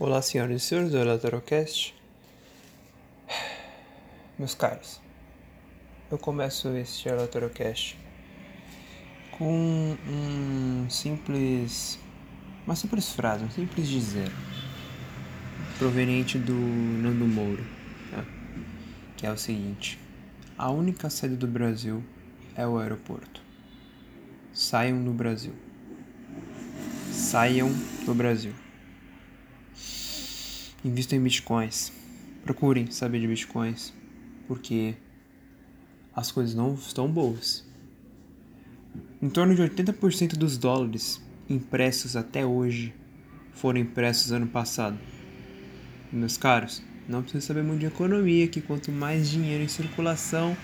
Olá, senhoras e senhores do Elatorocast. Meus caros, eu começo este Elatorocast com um simples. uma simples frase, um simples dizer, proveniente do Nando Moura, tá? que é o seguinte: a única sede do Brasil é o aeroporto. Saiam do Brasil. Saiam do Brasil. Invistam em bitcoins. Procurem saber de bitcoins, porque as coisas não estão boas. Em torno de 80% dos dólares impressos até hoje foram impressos ano passado. Meus caros, não precisa saber muito de economia, que quanto mais dinheiro em circulação,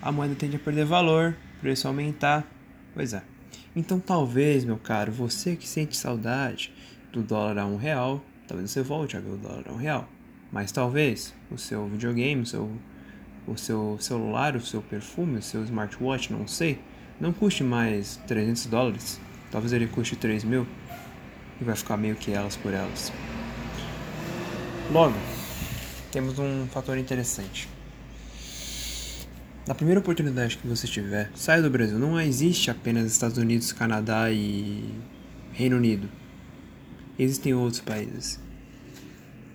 a moeda tende a perder valor, preço aumentar. Pois é. Então talvez, meu caro, você que sente saudade do dólar a um real, talvez você volte a ver o dólar a um real. Mas talvez o seu videogame, o seu, o seu celular, o seu perfume, o seu smartwatch, não sei, não custe mais 300 dólares. Talvez ele custe 3 mil e vai ficar meio que elas por elas. Logo, temos um fator interessante. Na primeira oportunidade que você tiver, saia do Brasil. Não existe apenas Estados Unidos, Canadá e Reino Unido. Existem outros países,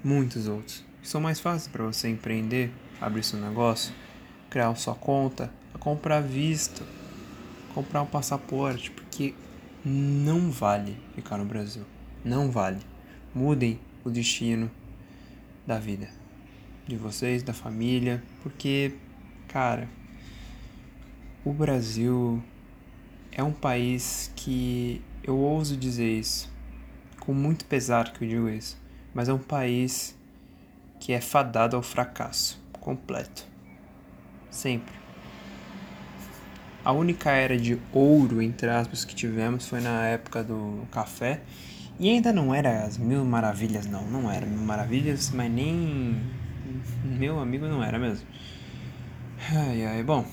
muitos outros, são mais fáceis para você empreender, abrir seu negócio, criar sua conta, comprar visto, comprar um passaporte, porque não vale ficar no Brasil. Não vale. Mudem o destino da vida de vocês, da família, porque, cara, o Brasil é um país que eu ouso dizer isso com muito pesar que eu digo isso, mas é um país que é fadado ao fracasso completo. Sempre. A única era de ouro, entre aspas, que tivemos foi na época do café. E ainda não era as mil maravilhas, não. Não era mil maravilhas, mas nem. Meu amigo não era mesmo. Ai, ai, bom.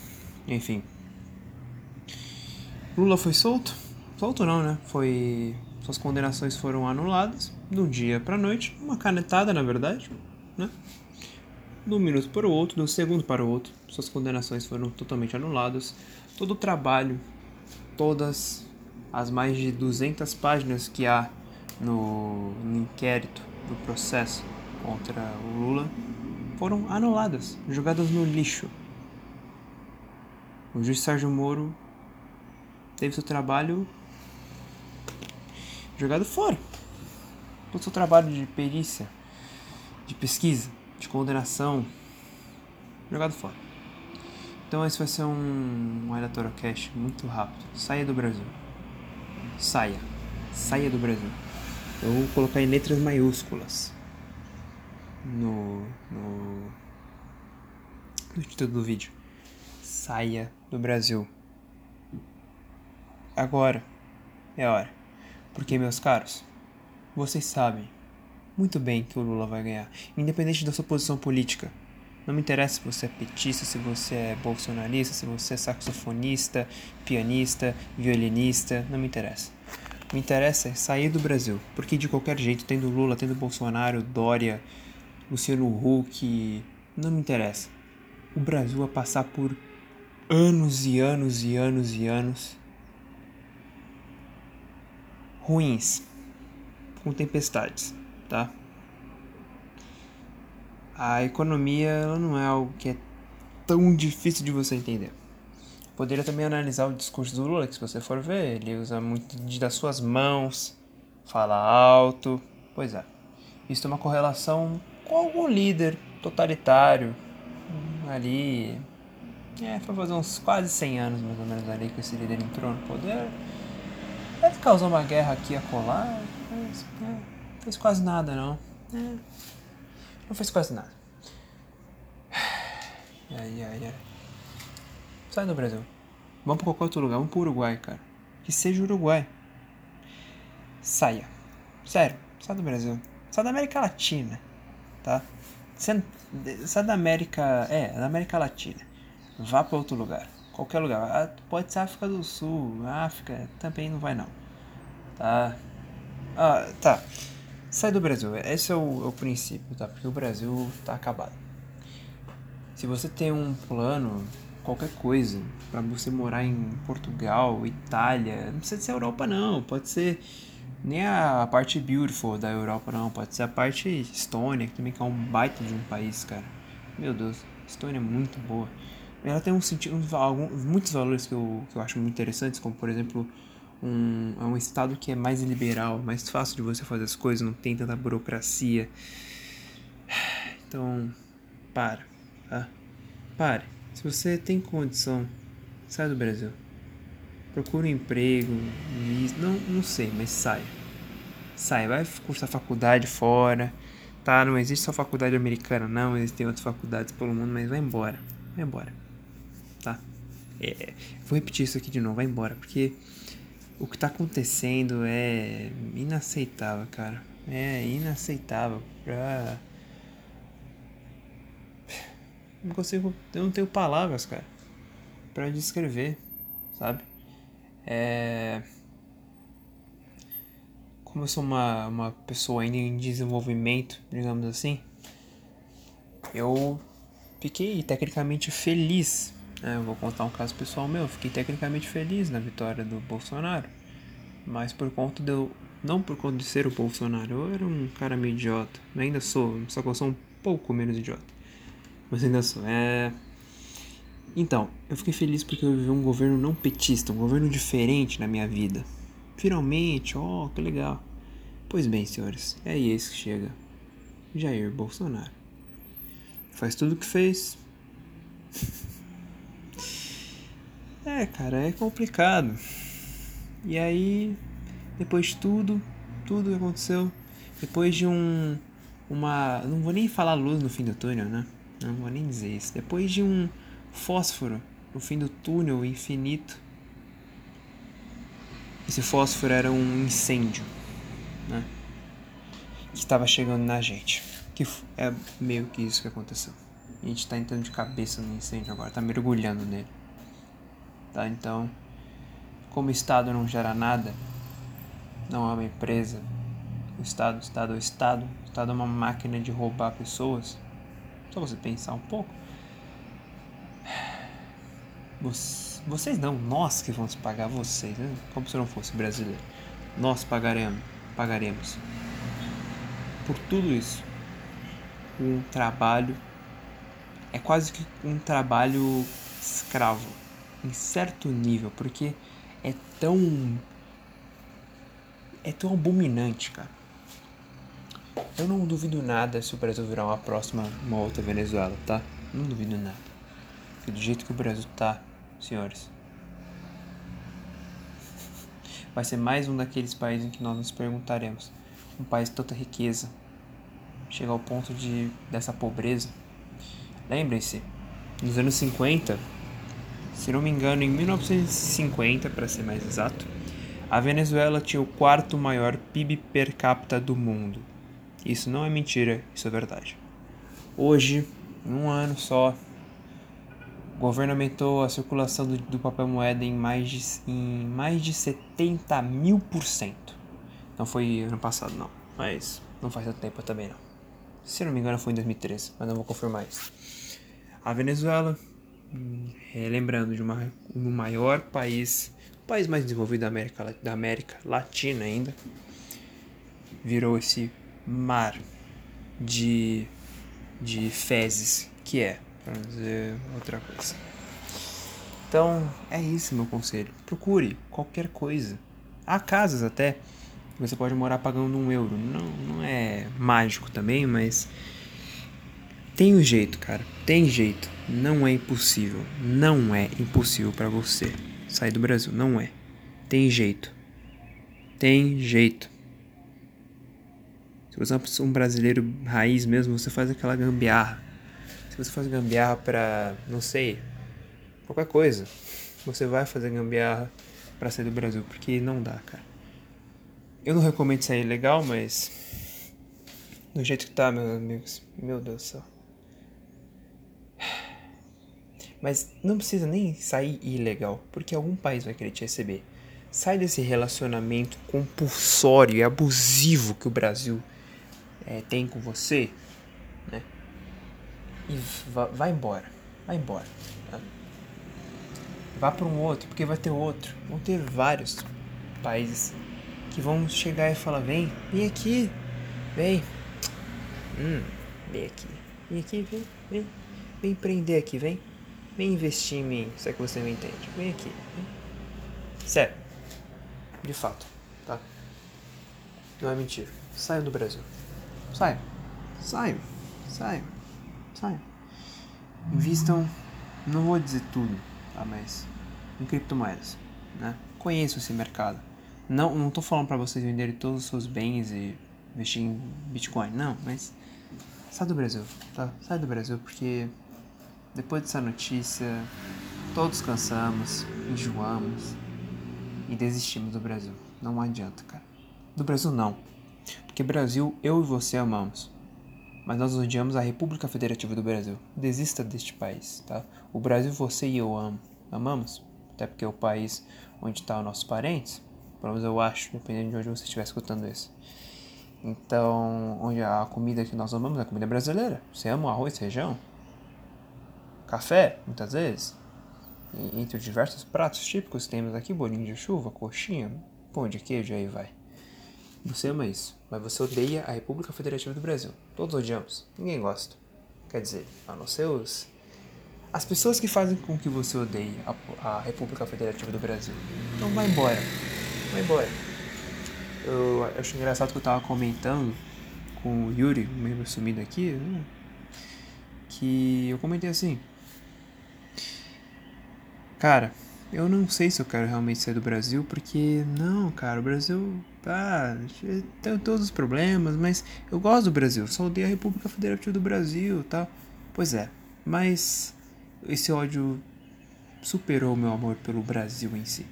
Enfim. Lula foi solto? Solto não, né? Foi suas condenações foram anuladas do dia para a noite, uma canetada na verdade, né? De um minuto para o outro, de um segundo para o outro, suas condenações foram totalmente anuladas. Todo o trabalho, todas as mais de 200 páginas que há no, no inquérito, no processo contra o Lula, foram anuladas, jogadas no lixo. O juiz Sérgio Moro teve seu trabalho jogado fora. Todo o seu trabalho de perícia, de pesquisa, de condenação, jogado fora. Então esse vai ser um, um Aleatorocast muito rápido. Saia do Brasil. Saia. Saia do Brasil. Eu vou colocar em letras maiúsculas no, no, no título do vídeo. Saia do Brasil. Agora é a hora. Porque, meus caros, vocês sabem muito bem que o Lula vai ganhar, independente da sua posição política. Não me interessa se você é petista, se você é bolsonarista, se você é saxofonista, pianista, violinista, não me interessa. Me interessa é sair do Brasil, porque de qualquer jeito, tendo Lula, tendo Bolsonaro, Dória, Luciano Huck, não me interessa. O Brasil vai passar por anos e anos e anos e anos ruins, com tempestades, tá? A economia ela não é algo que é tão difícil de você entender. Poderia também analisar o discurso do Lula, que se você for ver, ele usa muito das suas mãos, fala alto. Pois é. Isso tem uma correlação com algum líder totalitário ali. É, foi fazer uns quase 100 anos mais ou menos ali que esse líder entrou no poder. Deve causar uma guerra aqui a colar, mas é, fez quase nada não. É, não fez quase nada. Ai, ai, ai. Sai do Brasil. Vamos pra qualquer outro lugar. Vamos pro Uruguai, cara. Que seja Uruguai. Saia. Sério, sai do Brasil. Sai da América Latina, tá? Sai da América. É, da América Latina. Vá pra outro lugar qualquer lugar. Ah, pode ser África do Sul, África também não vai não. Tá? Ah, tá. Sai do Brasil. Esse é o, é o princípio, tá? Porque o Brasil tá acabado. Se você tem um plano, qualquer coisa, para você morar em Portugal, Itália, não precisa ser Europa não, pode ser nem a parte beautiful da Europa não, pode ser a parte Estônia, que também é um baita de um país, cara. Meu Deus, Estônia é muito boa. Ela tem um sentido, um, muitos valores que eu, que eu acho muito interessantes, como por exemplo um, é um estado que é mais liberal, mais fácil de você fazer as coisas, não tem tanta burocracia. Então, para, tá? Pare. Se você tem condição, sai do Brasil. Procure um emprego, não, não sei, mas sai. Sai, vai cursar faculdade fora. Tá, não existe só faculdade americana, não, existem outras faculdades pelo mundo, mas vai embora. Vai embora. É, vou repetir isso aqui de novo, vai embora, porque o que tá acontecendo é inaceitável, cara. É inaceitável pra. Não consigo. Eu não tenho palavras, cara, pra descrever, sabe? É. Como eu sou uma, uma pessoa ainda em desenvolvimento, digamos assim, eu fiquei tecnicamente feliz é, eu vou contar um caso pessoal meu. Fiquei tecnicamente feliz na vitória do Bolsonaro. Mas por conta de eu. Não por conta de ser o Bolsonaro. Eu era um cara meio idiota. Eu ainda sou, só que eu sou um pouco menos idiota. Mas ainda sou. É. Então, eu fiquei feliz porque eu vivi um governo não petista, um governo diferente na minha vida. Finalmente, ó, oh, que legal. Pois bem, senhores, é esse que chega. Jair Bolsonaro. Faz tudo o que fez. É, cara, é complicado. E aí, depois de tudo, tudo que aconteceu, depois de um. Uma. Não vou nem falar luz no fim do túnel, né? Não vou nem dizer isso. Depois de um fósforo no fim do túnel infinito. Esse fósforo era um incêndio, né? Que estava chegando na gente. Que é meio que isso que aconteceu. A gente tá entrando de cabeça no incêndio agora, tá mergulhando nele. Tá? Então, como o Estado não gera nada, não é uma empresa, o Estado, o Estado é o Estado, o Estado é uma máquina de roubar pessoas. Só você pensar um pouco. Vocês não, nós que vamos pagar vocês, né? como se não fosse brasileiro. Nós pagaremos, pagaremos por tudo isso. Um trabalho é quase que um trabalho escravo em certo nível, porque é tão. É tão abominante, cara. Eu não duvido nada se o Brasil virar uma próxima, uma outra Venezuela, tá? Não duvido nada. Porque do jeito que o Brasil tá, senhores, vai ser mais um daqueles países em que nós nos perguntaremos. Um país de tanta riqueza, chega ao ponto de dessa pobreza. Lembrem-se, nos anos 50, se não me engano, em 1950, para ser mais exato, a Venezuela tinha o quarto maior PIB per capita do mundo. Isso não é mentira, isso é verdade. Hoje, em um ano só, o governo aumentou a circulação do, do papel moeda em mais, de, em mais de 70 mil por cento. Não foi ano passado, não, mas não faz tanto tempo também não. Se não me engano, foi em 2013, mas não vou confirmar isso. A Venezuela é, lembrando de uma, um maior país, o país mais desenvolvido da América, da América Latina ainda, virou esse mar de, de fezes que é, para dizer outra coisa. Então, é isso meu conselho. Procure qualquer coisa. Há casas até você pode morar pagando um euro. Não, não é mágico também, mas tem um jeito, cara. Tem jeito. Não é impossível. Não é impossível para você sair do Brasil. Não é. Tem jeito. Tem jeito. Se você é um brasileiro raiz mesmo, você faz aquela gambiarra. Se você faz gambiarra pra, não sei, qualquer coisa, você vai fazer gambiarra para sair do Brasil, porque não dá, cara. Eu não recomendo sair legal, mas do jeito que tá, meus amigos, meu Deus do céu. Mas não precisa nem sair ilegal, porque algum país vai querer te receber. Sai desse relacionamento compulsório e abusivo que o Brasil é, tem com você, né? E vá, vá embora, vai embora. Tá? Vá para um outro, porque vai ter outro. Vão ter vários países que vão chegar e falar: vem, vem aqui, vem, hum, vem aqui, vem aqui, vem, vem, vem empreender aqui, vem, vem investir em mim, se é que você me entende, vem aqui, sério, de fato, tá? Não é mentira. Saiam do Brasil. Saiam. Saiam. Saiam. Saiam. Invistam, não vou dizer tudo, tá? Mas em criptomoedas, né? Conheço esse mercado. Não, não tô falando para vocês venderem todos os seus bens e investir em Bitcoin, não, mas sai do Brasil, tá? Sai do Brasil porque depois dessa notícia todos cansamos, enjoamos e desistimos do Brasil. Não adianta, cara. Do Brasil não. Porque Brasil eu e você amamos. Mas nós odiamos a República Federativa do Brasil. Desista deste país, tá? O Brasil você e eu amo. Amamos? Até porque é o país onde estão tá nossos parentes. Pelo menos eu acho, dependendo de onde você estiver escutando isso. Então, onde a comida que nós amamos é a comida brasileira. Você ama arroz, feijão? Café, muitas vezes. E, entre os diversos pratos típicos temos aqui bolinho de chuva, coxinha, pão de queijo, aí vai. Você ama isso, mas você odeia a República Federativa do Brasil. Todos odiamos. Ninguém gosta. Quer dizer, a não ser os. As pessoas que fazem com que você odeie a, a República Federativa do Brasil. Então vai embora. Vai embora. Eu, eu acho engraçado que eu tava comentando com o Yuri, um membro sumido aqui, né? que eu comentei assim. Cara, eu não sei se eu quero realmente sair do Brasil, porque não, cara, o Brasil tá. tem todos os problemas, mas eu gosto do Brasil, só odeio a República Federativa do Brasil tá? Pois é, mas esse ódio superou o meu amor pelo Brasil em si.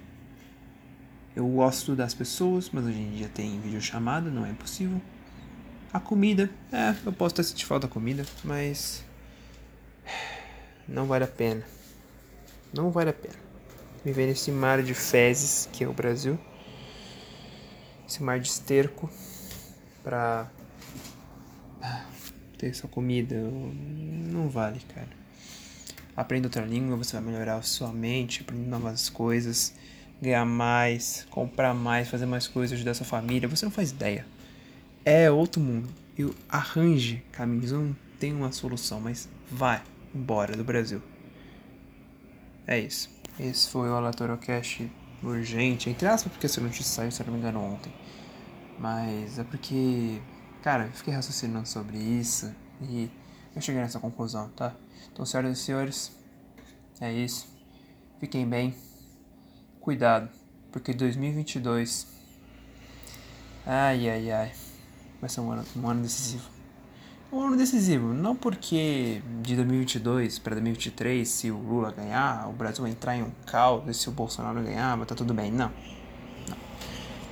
Eu gosto das pessoas, mas hoje em dia tem videochamada, não é impossível. A comida, é, eu posso ter sentido falta da comida, mas. Não vale a pena. Não vale a pena viver nesse mar de fezes que é o Brasil, esse mar de esterco, pra ter sua comida. Não vale, cara. Aprenda outra língua, você vai melhorar a sua mente, aprender novas coisas, ganhar mais, comprar mais, fazer mais coisas, ajudar sua família. Você não faz ideia. É outro mundo. Eu arranje caminhos, não tenho uma solução, mas vai embora do Brasil. É isso. Esse foi o Aleatório Cash urgente, entre aspas, porque essa notícia saiu, se não me engano, ontem. Mas é porque, cara, eu fiquei raciocinando sobre isso e eu cheguei nessa conclusão, tá? Então, senhoras e senhores, é isso. Fiquem bem. Cuidado, porque 2022. Ai, ai, ai. Vai ser um ano, um ano decisivo um ano decisivo. Não porque de 2022 para 2023, se o Lula ganhar, o Brasil vai entrar em um caos, e se o Bolsonaro ganhar, vai tá tudo bem. Não. não.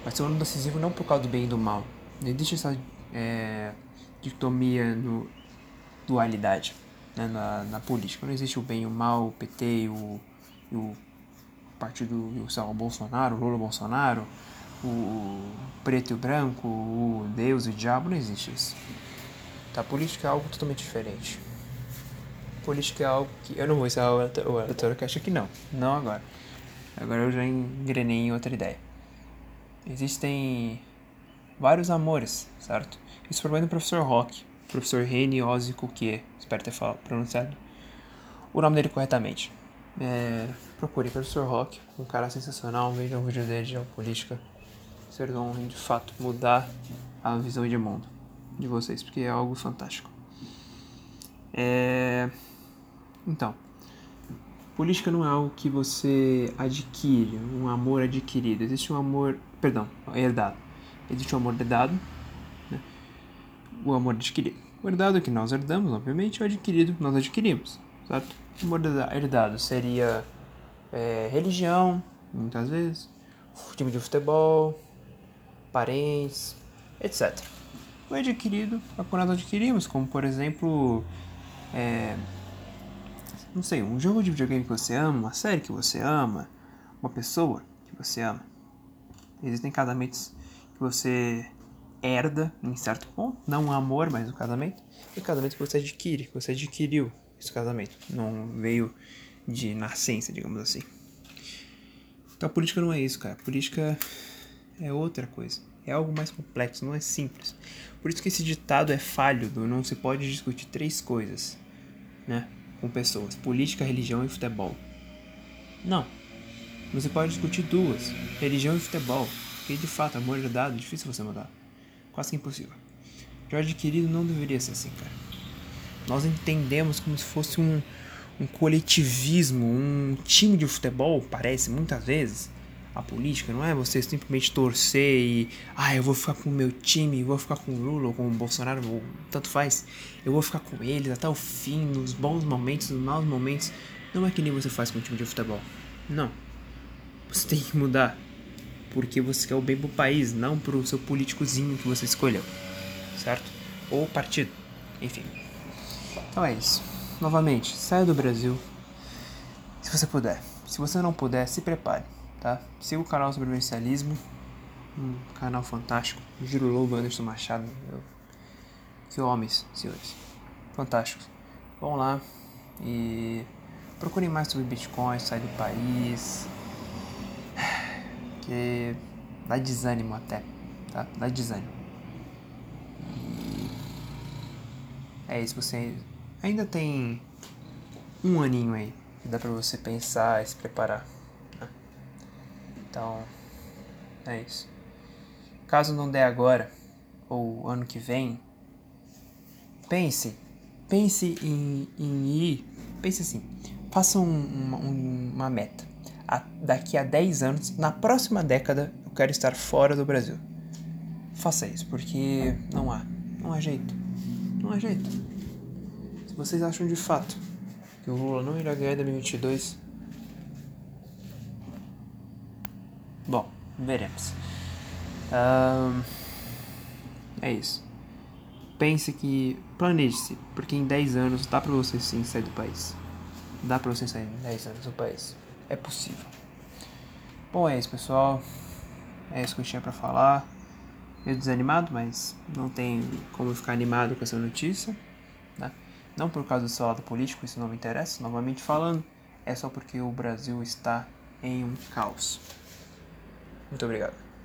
Vai ser um ano decisivo não por causa do bem e do mal. Não existe essa é, dicotomia no dualidade né, na, na política. Não existe o bem e o mal, o PT o, o partido, sei lá, o Bolsonaro, o Lula Bolsonaro, o preto e o branco, o Deus e o diabo, não existe isso. Tá? Política é algo totalmente diferente. Política é algo que. Eu não vou encerrar o relatório que acho que não. Não agora. Agora eu já engrenei em outra ideia. Existem vários amores, certo? Isso foi do professor Rock, professor Reni Ozzy espero ter falado, pronunciado o nome dele corretamente. É, procure professor Rock, um cara sensacional, veja um vídeo dele de política. Vocês vão de fato mudar a visão de mundo de vocês, porque é algo fantástico. É... Então, política não é algo que você adquire, um amor adquirido. Existe um amor, perdão, herdado. Existe um amor herdado, né? o amor adquirido. O herdado que nós herdamos, obviamente, o adquirido que nós adquirimos, certo? O amor herdado seria é, religião, muitas vezes, time de futebol, parentes, etc foi adquirido quando nós adquirimos, como por exemplo, é, não sei, um jogo de videogame que você ama, uma série que você ama, uma pessoa que você ama. Existem casamentos que você herda em certo ponto, não o amor, mas o casamento, e casamento que você adquire, que você adquiriu esse casamento, não veio de nascença, digamos assim. Então a política não é isso, cara. A política é outra coisa. É algo mais complexo, não é simples. Por isso que esse ditado é falho, não se pode discutir três coisas, né, com pessoas: política, religião e futebol. Não. Você pode discutir duas: religião e futebol. Porque de fato, amor é dado, difícil você mudar. Quase que impossível. Jorge querido não deveria ser assim, cara. Nós entendemos como se fosse um, um coletivismo, um time de futebol, parece muitas vezes. A política não é você simplesmente torcer e, ah, eu vou ficar com o meu time, vou ficar com o Lula ou com o Bolsonaro, ou tanto faz. Eu vou ficar com eles até o fim, nos bons momentos, nos maus momentos. Não é que nem você faz com o time de futebol. Não. Você tem que mudar. Porque você quer o bem pro país, não pro seu políticozinho que você escolheu. Certo? Ou partido. Enfim. Então é isso. Novamente, saia do Brasil. Se você puder. Se você não puder, se prepare, tá? Siga o canal Sobrevivencialismo. Um canal fantástico. Giro Lobo, Anderson Machado. Que homens, senhores. Fantásticos. Vão lá e procurem mais sobre Bitcoin, sai do país. Que dá desânimo até, tá? Dá desânimo. É isso, você ainda tem um aninho aí que dá pra você pensar e se preparar. Então, é isso. Caso não der agora, ou ano que vem, pense, pense em, em ir, pense assim, faça um, uma, uma meta. A, daqui a 10 anos, na próxima década, eu quero estar fora do Brasil. Faça isso, porque não há, não há jeito, não há jeito vocês acham de fato que o Lula não irá ganhar em 2022? Bom, veremos. Um, é isso. Pense que. Planeje-se, porque em 10 anos dá pra você sim sair do país. Dá pra você sair em 10 anos do país. É possível. Bom, é isso, pessoal. É isso que eu tinha pra falar. Meio desanimado, mas não tem como ficar animado com essa notícia. Né? Não por causa do seu lado político, isso não me interessa, novamente falando, é só porque o Brasil está em um caos. Muito obrigado.